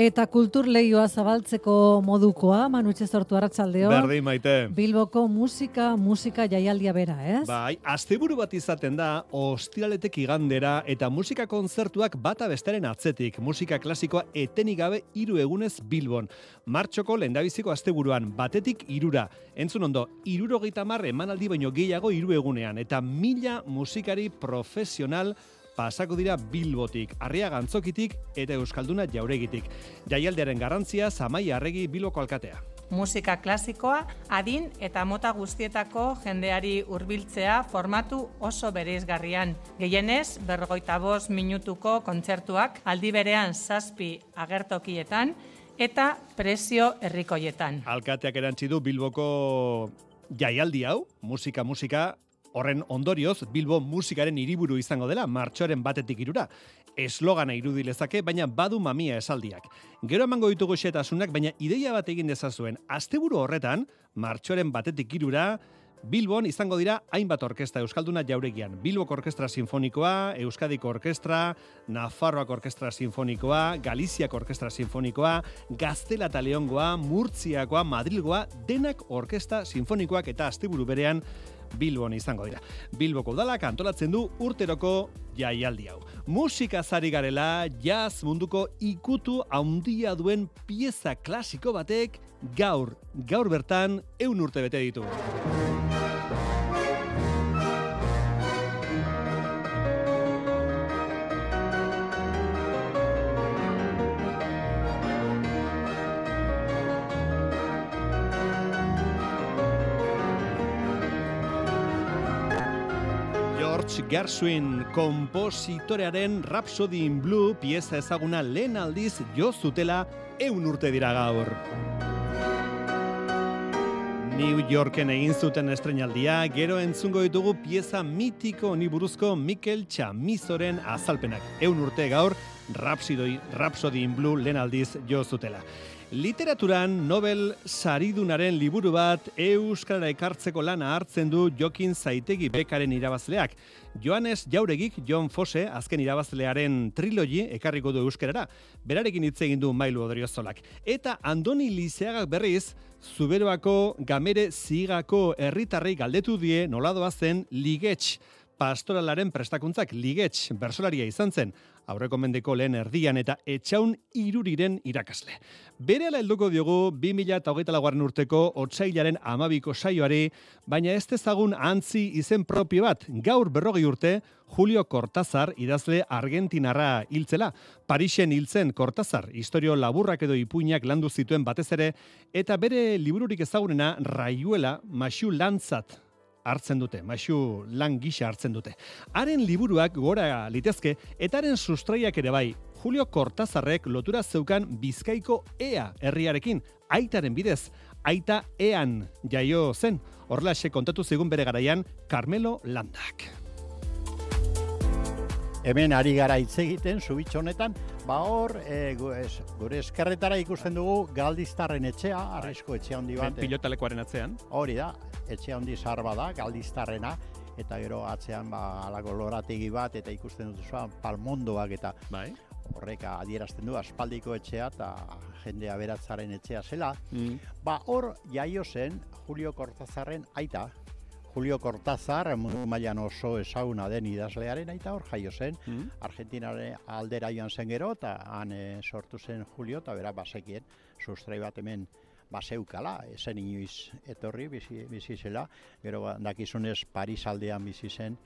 Eta kultur leioa zabaltzeko modukoa, manutxe sortu arratsaldeo. Berdin maite. Bilboko musika, musika jaialdia bera, ez? Bai, asteburu bat izaten da, ostiraletek igandera eta musika kontzertuak bata bestaren atzetik. Musika klasikoa etenik gabe hiru egunez Bilbon. Martxoko lehendabiziko asteburuan, batetik irura. Entzun ondo, iruro mar emanaldi baino gehiago hiru egunean. Eta mila musikari profesional pasako dira Bilbotik, Arria Gantzokitik eta Euskalduna Jauregitik. Jaialdearen garrantzia Zamai Arregi Bilboko alkatea. Musika klasikoa, adin eta mota guztietako jendeari hurbiltzea formatu oso bereizgarrian. Gehienez, berrogeita bost minutuko kontzertuak aldi berean zazpi agertokietan eta prezio herrikoietan. Alkateak erantzi du Bilboko jaialdi hau, musika musika Horren ondorioz, Bilbo musikaren hiriburu izango dela, martxoaren batetik irura. Eslogana irudi lezake, baina badu mamia esaldiak. Gero emango ditugu xetasunak, baina ideia bat egin dezazuen. Asteburu horretan, martxoaren batetik irura, Bilbon izango dira hainbat orkestra Euskalduna jauregian. Bilboko Orkestra Sinfonikoa, Euskadiko Orkestra, Nafarroak Orkestra Sinfonikoa, Galiziako Orkestra Sinfonikoa, Gaztela eta Leongoa, Murtziakoa, Madrilgoa, denak Orkestra Sinfonikoak eta asteburu berean Bilbon izango dira. Bilboko udalak antolatzen du urteroko jaialdi hau. Musika zari garela, jazz munduko ikutu handia duen pieza klasiko batek gaur, gaur bertan eun urte bete ditu. Gershwin kompositorearen Rhapsody in Blue pieza ezaguna lehen aldiz jo zutela eun urte dira gaur. New Yorken egin zuten estrenaldia, gero entzungo ditugu pieza mitiko ni buruzko Mikel Chamizoren azalpenak. Eun urte gaur, Rhapsody, Rhapsody in Blue lehen aldiz jo zutela. Literaturan Nobel saridunaren liburu bat Euskara ekartzeko lana hartzen du Jokin Zaitegi bekaren irabazleak. Joanes Jauregik John Fose azken irabazlearen trilogi ekarriko du Euskarara. Berarekin hitz egin du Mailu Odriozolak. Eta Andoni Lizeagak berriz Zuberoako Gamere Zigako herritarrei galdetu die noladoa zen Ligets pastoralaren prestakuntzak Ligets bersolaria izan zen aurreko mendeko lehen erdian eta etxaun iruriren irakasle. Bere ala helduko diogu 2008 laguaren urteko otsailaren amabiko saioari, baina ez tezagun antzi izen propio bat, gaur berrogi urte, Julio Cortázar idazle argentinarra hiltzela. Parisen hiltzen Cortázar, historio laburrak edo ipuinak landu zituen batez ere, eta bere libururik ezagunena Raiuela Maxu Lantzat hartzen dute, maixu lan gisa hartzen dute. Haren liburuak gora litezke, eta haren sustraiak ere bai, Julio Cortazarrek lotura zeukan bizkaiko ea herriarekin, aitaren bidez, aita ean jaio zen, horrela kontatu zigun bere garaian, Carmelo Landak. Hemen ari gara hitz egiten, subitxo honetan, ba hor, e, gure eskerretara ikusten dugu galdiztarren etxea, arrisko etxea handi bat. Pilotalekoaren atzean. Hori da, etxe handi zar bada, galdiztarrena, eta gero atzean ba, alako lorategi bat, eta ikusten dut palmondoak, eta bai. horrek adierazten du, aspaldiko etxea, eta jendea beratzaren etxea zela. Mm. Ba hor, jaio zen, Julio Cortazarren aita, Julio Cortazar, mundu mailan oso ezaguna den idazlearen aita hor jaio zen, mm. Argentinare aldera joan zen gero, eta han e, sortu zen Julio, eta bera basekien, sustrai bat hemen baseukala, esen inoiz etorri bizi, bizi zela, gero ba, dakizunez Paris aldean bizi zen,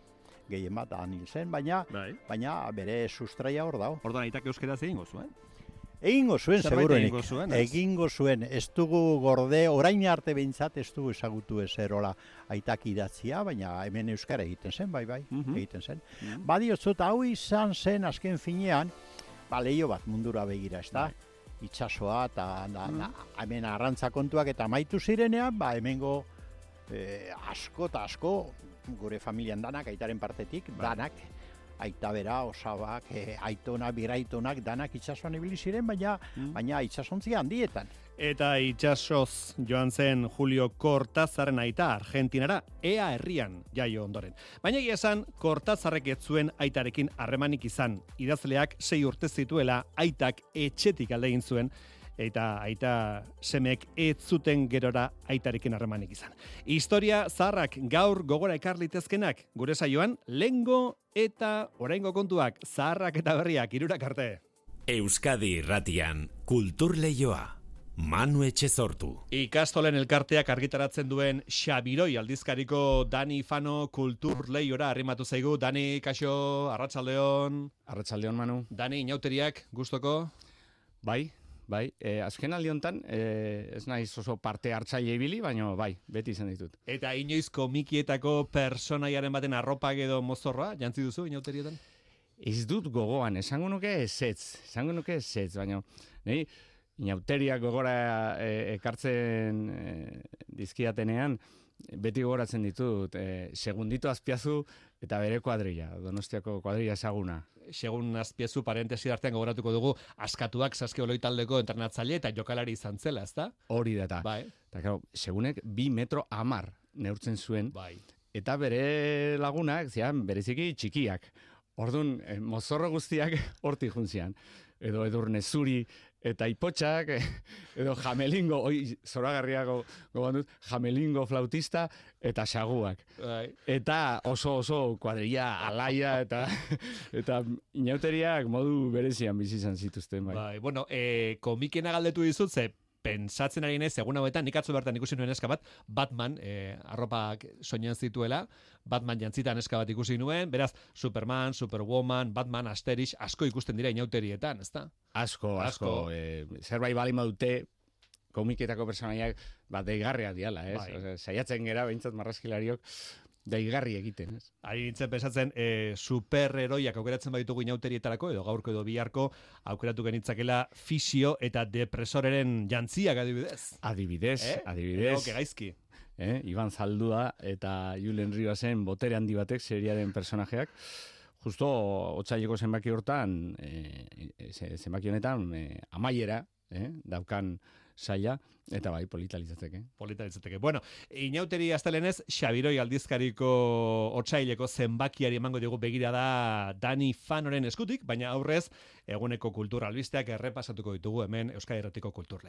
gehien bat han hil zen, baina, bai. baina bere sustraia hor dago. Ordan aitak euskera zein gozu, eh? Egingo zuen, seguruenik. Egingo zuen, ez dugu gorde, orain arte behintzat ez dugu ezagutu ezerola aitak idatzia, baina hemen euskara egiten zen, bai, bai, mhm. egiten zen. Mm -hmm. Badiozut, hau izan zen azken finean, ba, leio bat mundura begira, ez da? Bai itxasoa eta da, da, hemen arrantza kontuak eta maitu zirenean, ba, hemengo e, asko eta asko gure familian danak, aitaren partetik, bai. danak, aita bera, osabak, e, aitona, biraitonak, danak itsasoan ibili ziren, baina, mm. baina itsasontzi handietan. Eta itxasoz joan zen Julio Cortazarren aita Argentinara, ea herrian jaio ondoren. Baina egia esan, Cortazarrek ez zuen aitarekin harremanik izan. Idazleak sei urte zituela aitak etxetik alde egin zuen, eta aita semek ez zuten gerora aitarekin harremanik izan. Historia zaharrak gaur gogora ekarlitezkenak gure saioan, lengo eta oraingo kontuak zaharrak eta berriak irurak arte. Euskadi irratian, kultur lehioa. Manu Etxezortu. Ikastolen elkarteak argitaratzen duen Xabiroi aldizkariko Dani Fano kultur leiora arrimatu zaigu. Dani, kaixo, arratsaldeon. Arratsaldeon Manu. Dani, inauteriak, gustoko? Bai, bai. E, azken aldiontan, e, ez naiz oso parte hartzaile ibili, baina bai, beti izan ditut. Eta inoiz komikietako personaiaren baten arropak edo mozorra, jantzi duzu inauterietan? Ez dut gogoan, esango nuke ez esango nuke ez baina... Nei, inauteriak gogora e, ekartzen e, dizkiatenean, beti gogoratzen ditut, e, segundito azpiazu eta bere kuadrilla, donostiako kuadrilla esaguna. Segun azpiazu parentesi artean gogoratuko dugu, askatuak saske oloi taldeko entrenatzaile eta jokalari izan zela, ezta? Hori da, bai. eta claro, segunek bi metro amar neurtzen zuen, bai. eta bere lagunak, zian, bereziki txikiak. Orduan, mozorro guztiak horti juntzian. Edo edurne zuri, eta ipotxak, edo jamelingo, oi, zoragarriago gogoan dut, jamelingo flautista, eta xaguak. Bai. Eta oso oso kuadrilla alaia, eta eta inauteriak modu berezian bizi izan zituzten. Bai. bai bueno, e, komikena galdetu dizut, ze pentsatzen ari nez, egun hauetan, nik atzo bertan ikusi nuen eska bat, Batman, e, arropak soinean zituela, Batman jantzitan eska bat ikusi nuen, beraz, Superman, Superwoman, Batman, Asterix, asko ikusten dira inauterietan, ezta? Asko, asko. asko. E, zerbait bali madute, komiketako personaiak, bat deigarria diala, ez? Bai. saiatzen gera, behintzat marrazkilariok, daigarri egiten, ez? Ari nintzen pesatzen, e, superheroiak aukeratzen baditugu inauterietarako, edo gaurko edo biharko, aukeratu genitzakela fisio eta depresoreren jantziak adibidez. Adibidez, eh? adibidez. Ego, gaizki. Eh? Iban Zaldua eta Julen Ribasen botere handi batek seriaren personajeak. Justo, otxaileko zenbaki hortan, e, zenbaki honetan, e, amaiera, eh? daukan saia, eta bai, politalizatzeke. Politalizatzeke. Bueno, inauteri astelenez, Xabiroi aldizkariko otsaileko zenbakiari emango dugu begira da Dani Fanoren eskutik, baina aurrez, eguneko kultura albisteak errepasatuko ditugu hemen Euskadi Erratiko Kultur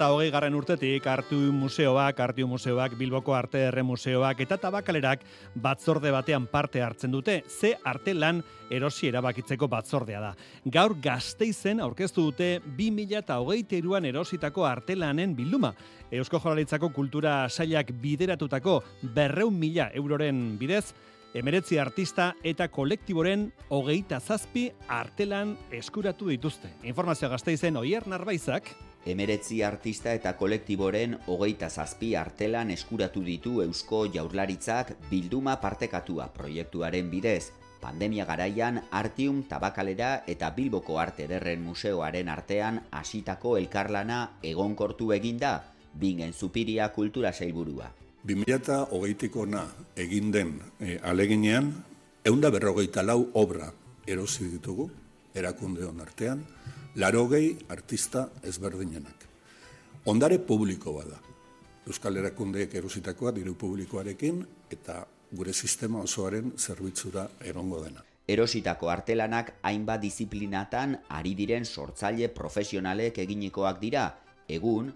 eta hogei garren urtetik Artu Museoak, Artiu Museoak, Bilboko Arte Erre Museoak eta Tabakalerak batzorde batean parte hartzen dute, ze arte lan erosi erabakitzeko batzordea da. Gaur gazteizen aurkeztu dute 2000 eta hogeite iruan erositako artelanen bilduma. Eusko Joralitzako kultura sailak bideratutako berreun mila euroren bidez, emeretzi artista eta kolektiboren hogeita zazpi artelan eskuratu dituzte. Informazio gazteizen oier narbaizak, Emeretzi artista eta kolektiboren hogeita zazpi artelan eskuratu ditu Eusko Jaurlaritzak bilduma partekatua proiektuaren bidez. Pandemia garaian Artium Tabakalera eta Bilboko Arte Derren Museoaren artean hasitako elkarlana egonkortu eginda, bingen zupiria kultura sailburua. 2008ko na egin den e, aleginean, eunda berrogeita lau obra erosi ditugu, erakunde hon artean, larogei artista ezberdinenak. Ondare publiko bada. Euskal Erakundeek erositakoa diru publikoarekin eta gure sistema osoaren zerbitzura erongo dena. Erositako artelanak hainbat disiplinatan ari diren sortzaile profesionalek eginikoak dira, egun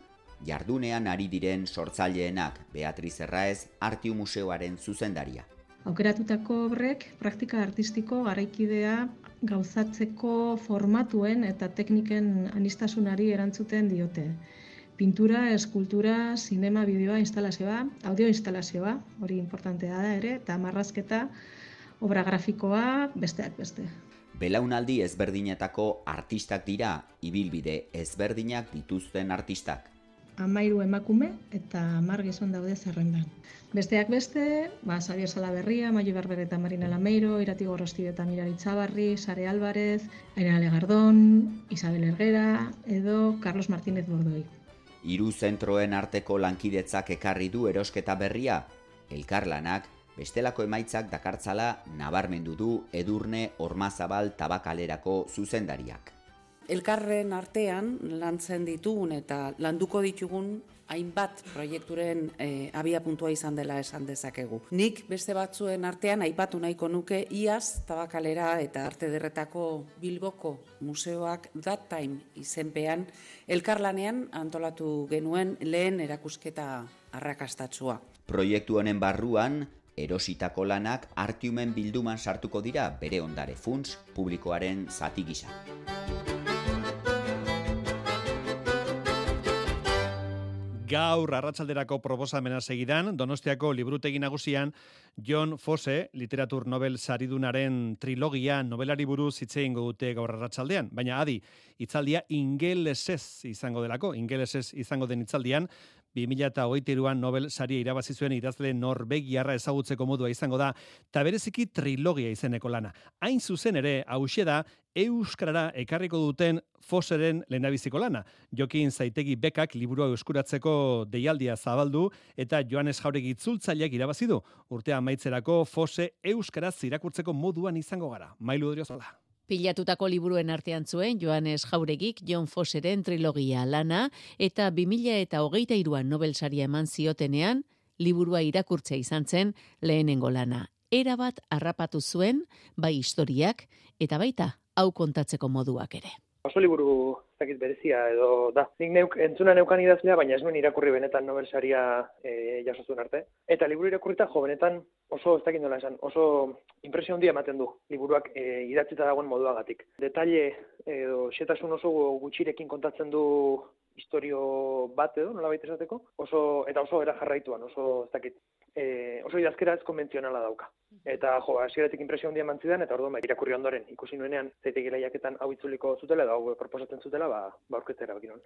jardunean ari diren sortzaileenak Beatriz Erraez Artiu Museoaren zuzendaria. Aukeratutako obrek praktika artistiko garaikidea gauzatzeko formatuen eta tekniken anistasunari erantzuten diote. Pintura, eskultura, sinema, bideoa, instalazioa, audio instalazioa, hori importantea da ere, eta marrazketa, obra grafikoa, besteak beste. Belaunaldi ezberdinetako artistak dira, ibilbide ezberdinak dituzten artistak. Amairu emakume eta amar gizon daude zerrendan. Besteak beste, ba, Xavier Salaberria, Maio Barber eta Marina Lameiro, Irati Gorrosti eta Mirari Txabarri, Sare Álvarez, Aina Legardón, Isabel Ergera, edo Carlos Martínez Bordoi. Hiru zentroen arteko lankidetzak ekarri du erosketa berria, elkarlanak bestelako emaitzak dakartzala nabarmendu du Edurne Ormazabal Tabakalerako zuzendariak. Elkarren artean lantzen ditugun eta landuko ditugun hainbat proiekturen e, abia puntua izan dela esan dezakegu. Nik beste batzuen artean aipatu nahiko nuke iaz tabakalera eta arte derretako Bilboko museoak that time izenpean elkarlanean antolatu genuen lehen erakusketa arrakastatsua. Proiektu honen barruan, erositako lanak artiumen bilduman sartuko dira bere ondare funts publikoaren zati gisa. Gaur arratsalderako proposamena segidan, Donostiako liburutegi nagusian John Fosse, literatur Nobel saridunaren trilogia novelari buruz hitze eingo dute gaur arratsaldean, baina adi, hitzaldia ingelesez izango delako, ingelesez izango den hitzaldian, 2008an Nobel saria irabazi zuen idazle Norvegiarra ezagutzeko modua izango da, eta bereziki trilogia izeneko lana. Hain zuzen ere, hause da, Euskarara ekarriko duten Foseren lehendabiziko lana. Jokin zaitegi bekak liburu euskuratzeko deialdia zabaldu eta Joanes Jauregi itzultzaileak irabazi du. Urtea maitzerako Fose Euskaraz irakurtzeko moduan izango gara. Mailu Odriozola. Pilatutako liburuen artean zuen Joanes Jauregik John Fosseren trilogia lana eta 2000 eta hogeita iruan Nobel saria eman ziotenean, liburua irakurtzea izan zen lehenengo lana. Era bat harrapatu zuen, bai historiak, eta baita hau kontatzeko moduak ere. Oso liburu zakit berezia edo da. Nik neuk, entzuna neukan idazlea, baina ez nuen irakurri benetan Nobel saria e, jasozun arte. Eta liburu irakurrita jo benetan oso ez dakit nola esan, oso impresio handia ematen du liburuak e, idatzita dagoen moduagatik. Detaile edo xetasun oso gutxirekin kontatzen du historio bat edo, nola baita esateko, oso, eta oso era jarraituan, oso, ez dakit, e, oso idazkera ez konbentzionala dauka. Eta, jo, hasieratik impresio handia mantzidan, eta orduan, ba, irakurri ondoren, ikusi nuenean, zeitegi lehiaketan hau itzuliko zutela, hau proposatzen zutela, ba, ba orketzera bakin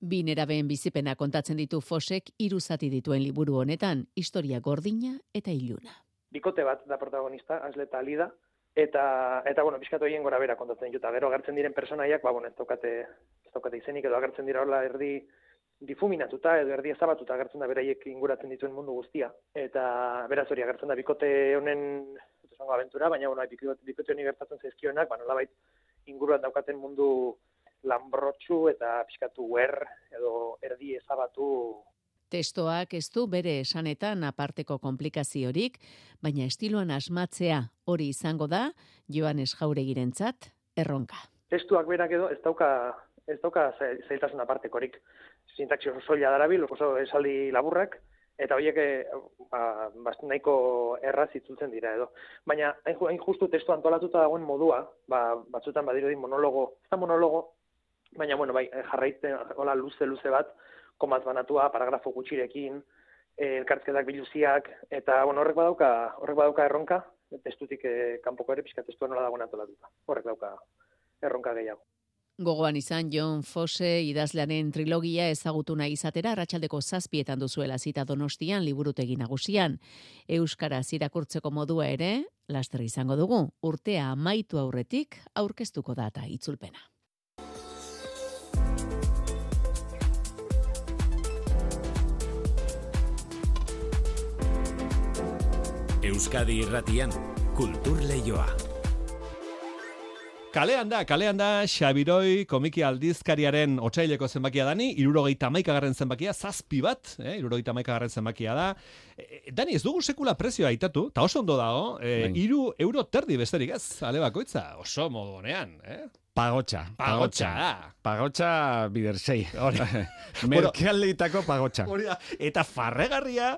Bi nerabeen bizipena kontatzen ditu Fosek hiru zati dituen liburu honetan, historia gordina eta iluna. Bikote bat da protagonista, Asleta Alida, eta eta bueno, bizkatu egin gora bera kontatzen juta. Gero agertzen diren personaiak, ba bueno, ez daukate ez daukate izenik edo agertzen dira hola erdi difuminatuta edo erdi ezabatuta agertzen da beraiek inguratzen dituen mundu guztia. Eta beraz hori agertzen da bikote honen esango aventura, baina bueno, bikote, bikote honi gertatzen zaizkionak, ba nolabait inguruan daukaten mundu lambrotxu eta pixkatu wer edo erdi ezabatu Testoak ez du bere esanetan aparteko komplikaziorik, baina estiloan asmatzea hori izango da Joanes Jauregirentzat erronka. Testuak berak edo ez dauka ez dauka zailtasun apartekorik. Sintaxi oso soila darabil, oso esaldi laburrak, eta horiek eh, ba, nahiko erraz itzultzen dira edo. Baina hain justu testu antolatuta dagoen modua, ba, batzutan badirudi monologo, ez da monologo, baina bueno, bai, jarraitzen, hola luze-luze bat, komaz banatua, paragrafo gutxirekin, eh, elkartzetak biluziak, eta bueno, horrek badauka, horrek badauka erronka, testutik eh, kanpoko ere pixka testua nola dagoen antolatuta. Horrek dauka erronka gehiago. Gogoan izan John Fosse idazlearen trilogia ezagutu nahi izatera arratsaldeko zazpietan duzuela zita donostian liburutegi nagusian. Euskara irakurtzeko modua ere, laster izango dugu, urtea amaitu aurretik aurkeztuko data itzulpena. Euskadi irratian, kultur lehioa. Kalean da, kalean da, Xabiroi komiki aldizkariaren otxaileko zenbakia dani, irurogeita maikagarren zenbakia, zazpi bat, eh, irurogeita maikagarren zenbakia da. E, Dani, ez dugu sekula prezioa aitatu, eta oso ondo dago, e, iru euro terdi besterik ez, ale bakoitza, oso modu honean, eh? Pagotxa. Pagotxa. Pagotxa bidersei. Merkealdeitako pagotxa. Eta farregarria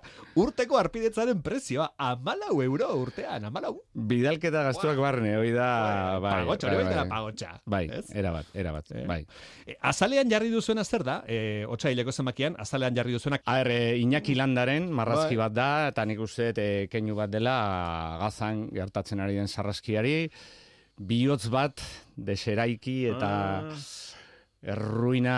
urteko arpidetzaren prezioa. Amalau euro urtean, amalau. Bidalketa gaztuak barne, hoi da... Bai, pagotxa, hori bai, bai, pagotxa. Bai, erabat, erabat, eh. bai. E, azalean jarri duzuena zer da, e, otxaileko zenbakian, azalean jarri duzuena. A ber, e, Iñaki Landaren marrazki bai. bat da, eta nik uste e, keinu bat dela gazan gertatzen ari den sarraskiari bihotz bat deseraiki eta Ah. erruina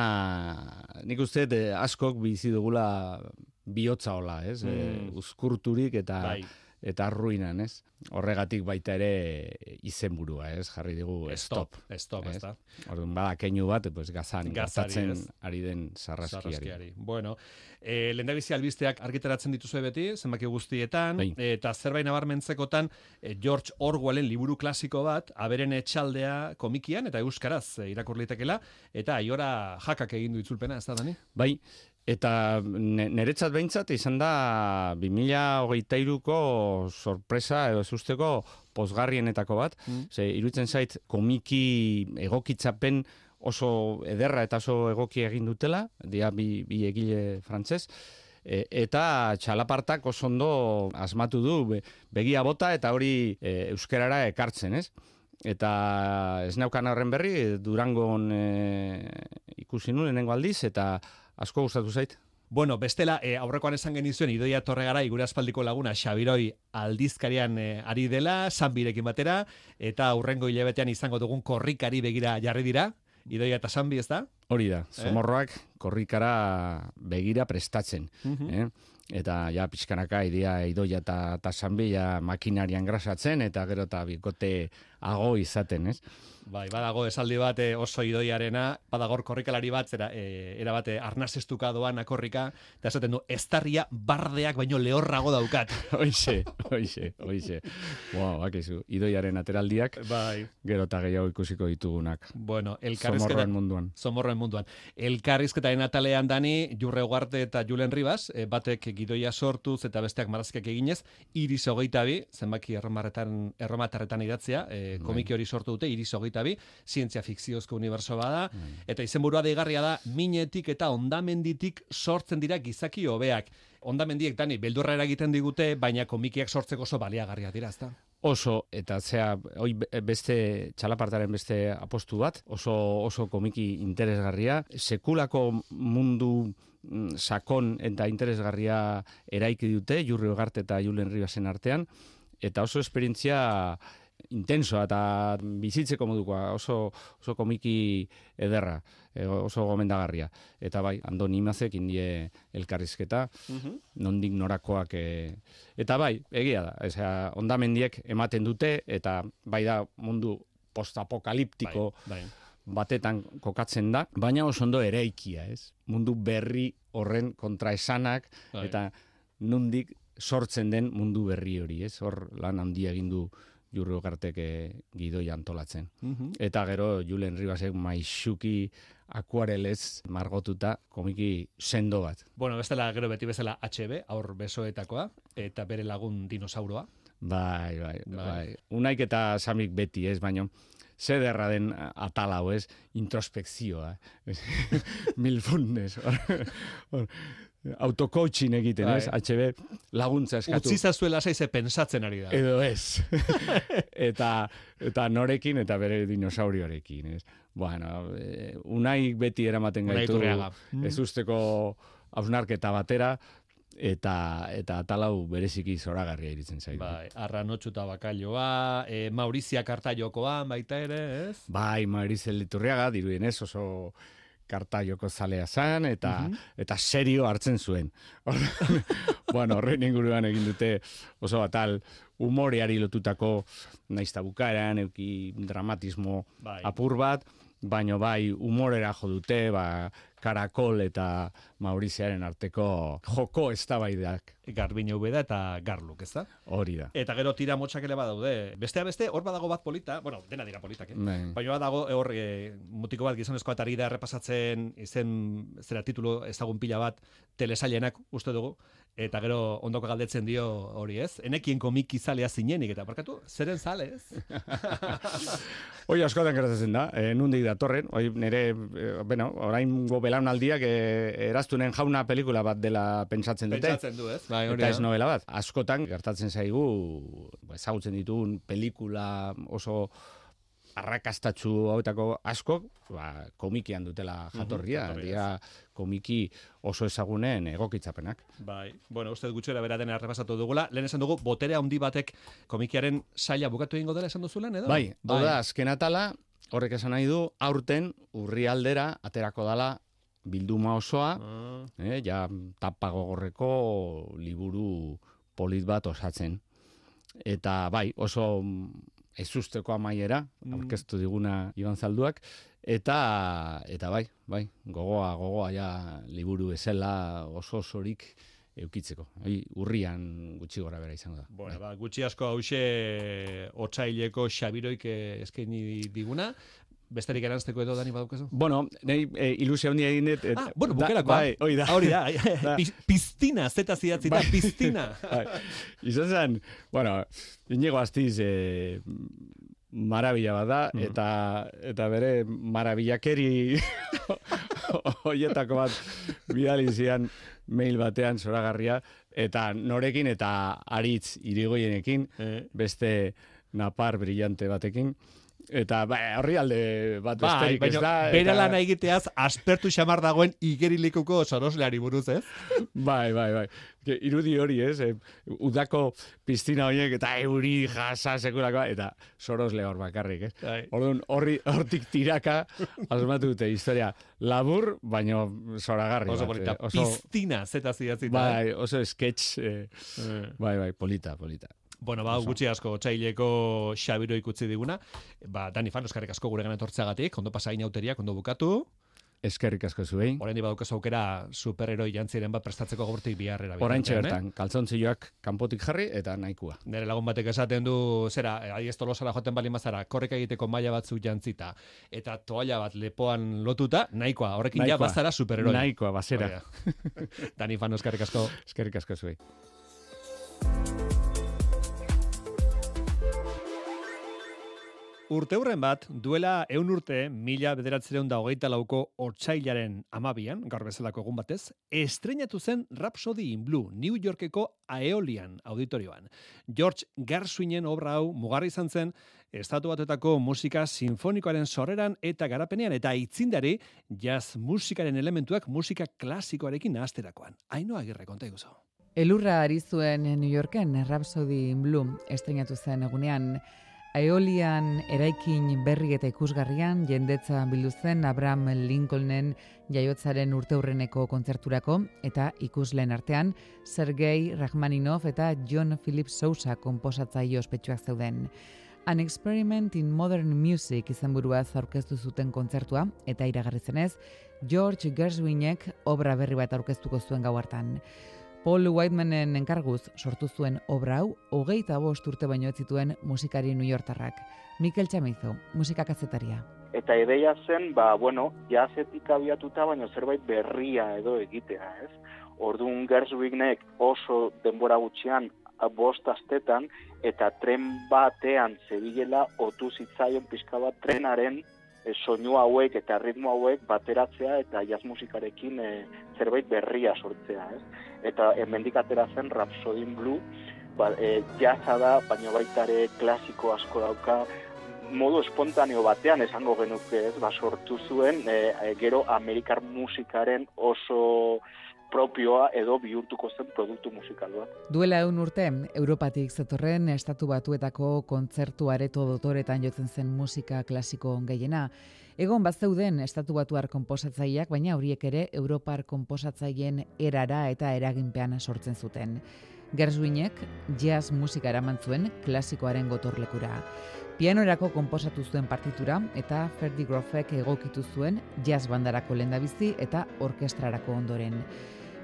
nik uste eh, askok bizi dugula bihotza hola, ez? Mm. Eh, uzkurturik eta Bai. Eta arruinan, ez? Horregatik baita ere izenburua, ez? Jarri digu stop. Stop, ez? ezta. Orduan bada keinu bat, pues gazan ez? ari den sarraskiari. Sarraskiari. Bueno, e, lehendabizi albisteak argitaratzen dituzue beti, zenbaki guztietan, Bai. eta zerbait nabarmentzekotan e, George Orwellen liburu klasiko bat, aberen etxaldea komikian, eta euskaraz e, irakur litekela, eta aiora jakak egin du itzulpena, ez da, Dani? Bai, eta ne- niretzat behintzat izan da 2023ko sorpresa edo ez usteko pozgarrienetako bat. Mm. Ze, iruditzen zait komiki egokitzapen oso ederra eta oso egoki egin dutela, dia bi, bi egile frantzez, E, eta txalapartak oso ondo asmatu du be- begia bota eta hori e, euskarara ekartzen, ez? Eta ez neukan horren berri, Durangon e, ikusi nuen aldiz, eta asko gustatu zait. Bueno, bestela, e, aurrekoan esan genizuen, idoia torre gara, igure aspaldiko laguna, Xabiroi aldizkarian e, ari dela, sanbirekin batera, eta aurrengo hilabetean izango dugun korrikari begira jarri dira, idoia eta sanbi, ez da? Hori da, somorroak korrikara begira prestatzen. Mhm. eh? Eta ja pixkanaka idea idoia eta ta sanbila makinarian grasatzen eta gero eta bikote ago izaten, ez? Bai, badago esaldi bat e, oso idoiarena, badagor korrikalari bat, zera, e, era bate arnazestuka doan akorrika, eta esaten du, estarria bardeak baino lehorrago daukat. Hoixe, hoixe, hoixe. Wow, bakizu, idoiaren ateraldiak, bai. gero eta gehiago ikusiko ditugunak. Bueno, elkarrizketa... Munduan. Somorroen munduan. Elkarrizketaren atalean dani, Jurre Ugarte eta Julen Ribas, batek gidoia sortuz eta besteak marrazkiak eginez, iris hogeita bi, zenbaki erromaretan, erromatarretan idatzia, e, komiki hori sortu dute, iris hogeita bi, zientzia fikziozko uniberso bada, eta izenburua deigarria da, minetik eta ondamenditik sortzen dira gizaki hobeak. Ondamendiek, Dani, beldurra eragiten digute, baina komikiak sortzeko oso baliagarria dira, ezta? Oso eta zea hoi be- beste txalapartaren beste apostu bat, oso oso komiki interesgarria, sekulako mundu mm, sakon eta interesgarria eraiki dute Jurri Ugarte eta Julen Ribasen artean. Eta oso esperientzia intensoa eta bizitzeko modukoa, oso, oso komiki ederra, e, oso gomendagarria. Eta bai, Andoni Imazek indie elkarrizketa, nondik norakoak e, eta bai, egia da, osea, ondamendiek ematen dute eta bai da mundu postapokaliptiko Bai, batetan kokatzen da, baina oso ondo eraikia, ez? Mundu berri horren kontraesanak Bai. eta nondik sortzen den mundu berri hori, ez? Hor lan handia egin du Jurro Gartek gidoia antolatzen. Mhm. Eta gero Julen Ribasek maixuki akuarelez margotuta komiki sendo bat. Bueno, bestela gero beti bezala HB, aur besoetakoa, eta bere lagun dinosauroa. Bai, bai, Bai. bai. Unaik eta samik beti, ez, baino ze derra den atal hau, ez? Introspekzioa. Milfunnes. Hor- hor, Autocoaching egiten, Bai. ez? HB laguntza eskatu. Utzi zazuela saize pensatzen ari da. Edo ez. eta, eta norekin eta bere dinosauriorekin, ez? Bueno, eh, unai beti eramaten Unai gaitu Iturriaga. Mm. ez usteko hausnarketa batera, eta eta atalau bereziki zoragarria iritzen zaigu. Bai, arranotxuta bakailoa, e, Maurizia Kartaiokoa baita ere, ez? Bai, Maurizel Liturriaga, diruen ez, oso kartaioko zalea zan, eta, Mhm. eta serio hartzen zuen. Bueno, horren inguruan egin dute oso batal umoreari lotutako naizta bukaeran, euki dramatismo Bai. apur bat, baino bai umorera jo dute, ba, karakol eta Mauriziaren arteko joko eztabaidak Garbine ubeda eta Garluk, ez da? hori da. Eta gero tira motxak ere badaude. Bestea beste, hor badago bat polita, bueno, dena dira politak, eh? Bai. Baina badago, hor, e, mutiko bat gizonezko eta ari da errepasatzen izen, zera titulu ezagun pila bat, telesailenak uste dugu, eta gero ondoko galdetzen dio hori ez, enekien komiki zalea zinenik, eta barkatu, zeren zale ez? Hoi askotan gertatzen da, e, nundik datorren, hoi nire, e, bueno, orain go belaunaldiak e, eraztunen jauna pelikula bat dela pentsatzen dute. Pentsatzen du, ez? Bai, hori Eta da. ez novela bat. Askotan gertatzen zaigu, ba, ezagutzen ditugun pelikula oso arrakastatxu hauetako askok, ba, komikian dutela jatorria, jatorria, dira komiki oso ezagunen egokitzapenak. Bai, bueno, uste gutxera beraten errepasatu dugula. Lehen esan dugu, botere handi batek komikiaren saila bukatu egingo dela esan duzulen, edo? Bai, hau da, azken atala, horrek esan nahi du, aurten urri aldera aterako dala bilduma osoa, Ah, eh, ja tapa gogorreko liburu polit bat osatzen. Eta bai, oso ezusteko amaiera, Mm. aurkeztu diguna Iban Zalduak, eta eta bai, bai, gogoa, gogoa ja liburu bezala oso osorik eukitzeko. Bai, urrian gutxi gora bera izango da. Bueno, ba, gutxi asko hause otsaileko Xabiroik eskaini diguna. Besterik erantzteko edo Dani badukazu? Bueno, nei e, ilusio handia egin dut. et- Ah, bueno, bukerakoa. Bai, hori da. Hori da. Da. Piz- Piztina, zeta zidatzi da, Bai. piztina. Bai. Izan zen, bueno, Inigo Astiz eh, marabila bat da, Mm. eta, eta bere marabilakeri hoietako bat bidali zian mail batean zoragarria, eta norekin eta aritz irigoienekin, Eh. beste napar brillante batekin, eta ba, horri alde bat Bai, besterik ez baina da. bera eta- lana egiteaz aspertu xamar dagoen igerilekuko sorosleari buruz, ez? Bai, bai, bai. Irudi hori, ez? E, udako piztina horiek eta euri jasa sekulakoa, eta soros lehor bakarrik, ez? Bai. Orduan, horri, hortik tiraka asmatu dute historia. Labur, baino zoragarri. Oso bat, polita. eh, oso, Piztina, zeta zidatzi da. bai, oso sketch, eh, Eh. bai, bai, polita, polita. Bueno, ba, gutxi asko otsaileko Xabiro ikutzi diguna. Ba, Dani Fan, eskarrik asko gure gana etortzeagatik, ondo pasa inauteriak, ondo bukatu. Eskerrik asko zuei. Orain badaukazu aukera superheroi jantziren bat prestatzeko gaurtik biharrera. Oraintxe bitartean, bertan, kaltzontzioak kanpotik jarri eta nahikoa. Eh? Nere lagun batek esaten du, zera, adiez tolosara joten bali mazara, korreka egiteko maila batzuk jantzita, eta toalla bat lepoan lotuta, nahikoa, horrekin ja bazara superheroi. Nahikoa, bazera. Dani Fan, eskarrik asko. Eskerrik asko zuei. Urteurren bat, duela eun urte, mila bederatzereun da hogeita lauko otsailaren amabian, gaur bezalako egun batez, estrenatu zen Rhapsody in Blue, New Yorkeko Aeolian auditorioan. George Gershwinen obra hau mugarri izan zen, estatu batetako musika sinfonikoaren sorreran eta garapenean, eta itzindari jazz musikaren elementuak musika klasikoarekin nahasterakoan. Aino agirre konta iguzo. Elurra ari zuen New Yorken Rhapsody in Blue estrenatu zen egunean Aeolian eraikin berri eta ikusgarrian jendetza bildu zen Abraham Lincolnen jaiotzaren urteurreneko kontzerturako eta ikusleen artean Sergei Rachmaninov eta John Philip Sousa konposatzaile ospetsuak zeuden. An Experiment in Modern Music izenburua aurkeztu zuten kontzertua eta iragarri zenez George Gershwinek obra berri bat aurkeztuko zuen gau hartan. Paul Whitemanen enkarguz sortu zuen obra hau hogeita bost urte baino ez zituen musikari New Yorktarrak. Mikel Chamizo, musika kazetaria. Eta ideia zen, ba, bueno, jazetik abiatuta, baina zerbait berria edo egitea, ez? Orduan Gershwignek oso denbora gutxian bost astetan eta tren batean zebilela otu zitzaion pixka bat trenaren e, soinu hauek eta ritmo hauek bateratzea eta jazz musikarekin e, zerbait berria sortzea, ez? Eta hemendik atera zen Rhapsody in Blue, ba, e, jazza da, baina baita ere klasiko asko dauka, modu espontaneo batean esango genuke ez, ba, sortu zuen e, gero Amerikar musikaren oso propioa edo bihurtuko zen produktu musikal. Duela eun urte, Europatik zetorren estatu batuetako kontzertu areto dotoretan jotzen zen musika klasiko gehiena. Egon bat zeuden estatu batuar komposatzaileak, baina horiek ere Europar komposatzaileen erara eta eraginpean sortzen zuten. Gershwinek jazz musika eraman zuen klasikoaren gotorlekura. Pianorako konposatu zuen partitura eta Ferdi Grofek egokitu zuen jazz bandarako lendabizi eta orkestrarako ondoren.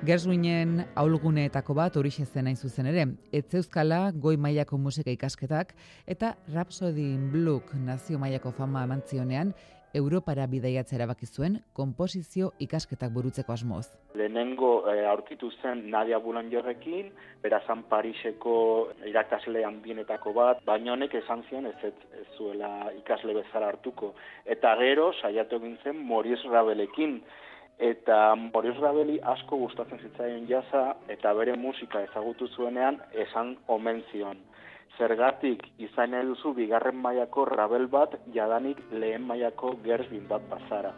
Gershwinen aulguneetako bat horixe zen hain zuzen ere, etzeuzkala goi mailako musika ikasketak eta Rhapsody in Blue nazio mailako fama eman zionean Europara bidaiatzea erabaki zuen konposizio ikasketak burutzeko asmoz. Lehenengo e, aurkitu zen Nadia Boulangerrekin, berazan Pariseko irakasle handienetako bat, baina honek esan zion ez, ez, ez zuela ikasle bezala hartuko. Eta gero saiatu egin zen Maurice Rabelekin, eta Maurice Rabeli asko gustatzen zitzaion jaza eta bere musika ezagutu zuenean esan omen zion. zergatik izan duzu bigarren mailako rabel bat, jadanik lehen mailako gersbin bat bazara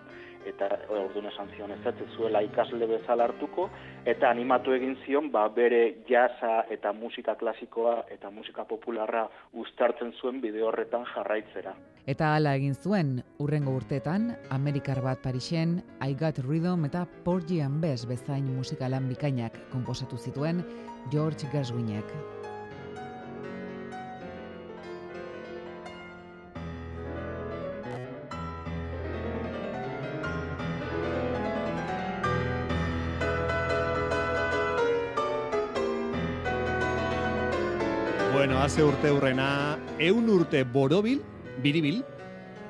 eta orduan esan zion ez ez zuela ikasle bezala hartuko eta animatu egin zion ba bere jasa eta musika klasikoa eta musika popularra uztartzen zuen bideo horretan jarraitzera. Eta hala egin zuen, urrengo urteetan, Amerikar bat Parisen, I Got Rhythm eta Porgy and Bess bezain musikalan bikainak konposatu zituen George Gershwinek. Hace urte urrena, eun urte borobil, biribil,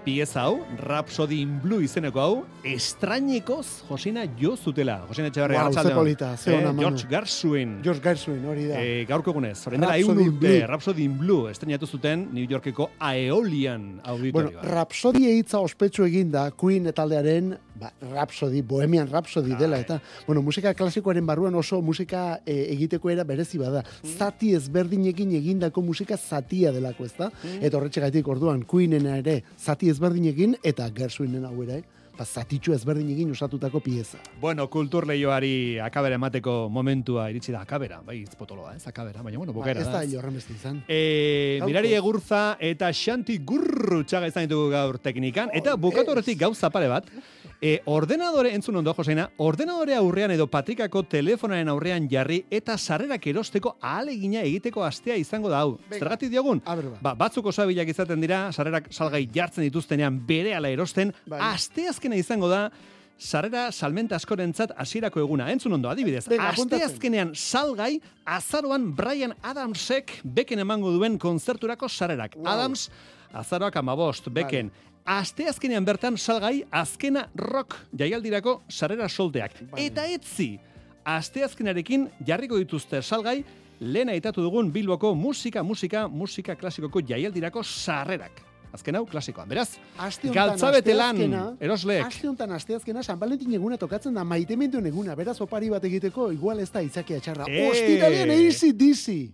pieza hau, Rhapsody in Blue izeneko hau, estrainekoz Josina jo zutela. Josina Etxebarria, wow, ze polita, ze eh, George Gershwin. George Gershwin, hori da. Eh, gaurko egunez, horren dela eun urte, Rhapsody in Blue, estrainatu zuten New Yorkeko Aeolian auditorioa. Bueno, Rhapsody eitza ospetsu eginda, Queen etaldearen ba, Rhapsody, Bohemian Rhapsody dela, eta, bueno, musika klasikoaren barruan oso musika e, egiteko era berezi bada. Mm. Zati ezberdinekin egindako musika zatia delako, ezta? Mm. Eta horretxe gaitik orduan, Queenena ere zati ezberdinekin, eta Gershwinen hau ere, ba, zatitxu ezberdin egin usatutako pieza. Bueno, kultur lehioari akabera emateko momentua iritsi da akabera, bai, izpotoloa, ez akabera, baina bueno, bukera ba, ez da. Da, horren izan. E, mirari egurza eta xanti gurru txaga izan ditugu gaur teknikan, eta bukatu horretik gauza pare bat, E, ordenadore, entzun ondo, Joseina, ordenadore aurrean edo patrikako telefonaren aurrean jarri eta sarrerak erosteko ahalegina egiteko astea izango da hau. Zergatik diogun? Ba. ba, batzuk osabilak izaten dira, sarrerak salgai jartzen dituztenean bere ala erosten, bai. aste azkena izango da, sarrera salmenta askorentzat hasierako eguna. Entzun ondo, adibidez, aste azkenean salgai, azaroan Brian Adamsek beken emango duen konzerturako sarrerak. Adams, azaroak amabost, beken, aste azkenean bertan salgai azkena rock jaialdirako sarrera solteak. Eta etzi, aste azkenarekin jarriko dituzte salgai, lehen aitatu dugun Bilboko musika, musika, musika klasikoko jaialdirako sarrerak. Azken hau, klasikoan. Beraz, galtzabete lan, erosleek. Aste honetan, aste azkena, San Valentin eguna tokatzen da, maite eguna. Beraz, opari bat egiteko, igual ez da izakia txarra. E... Ostiralean, easy, dizzy.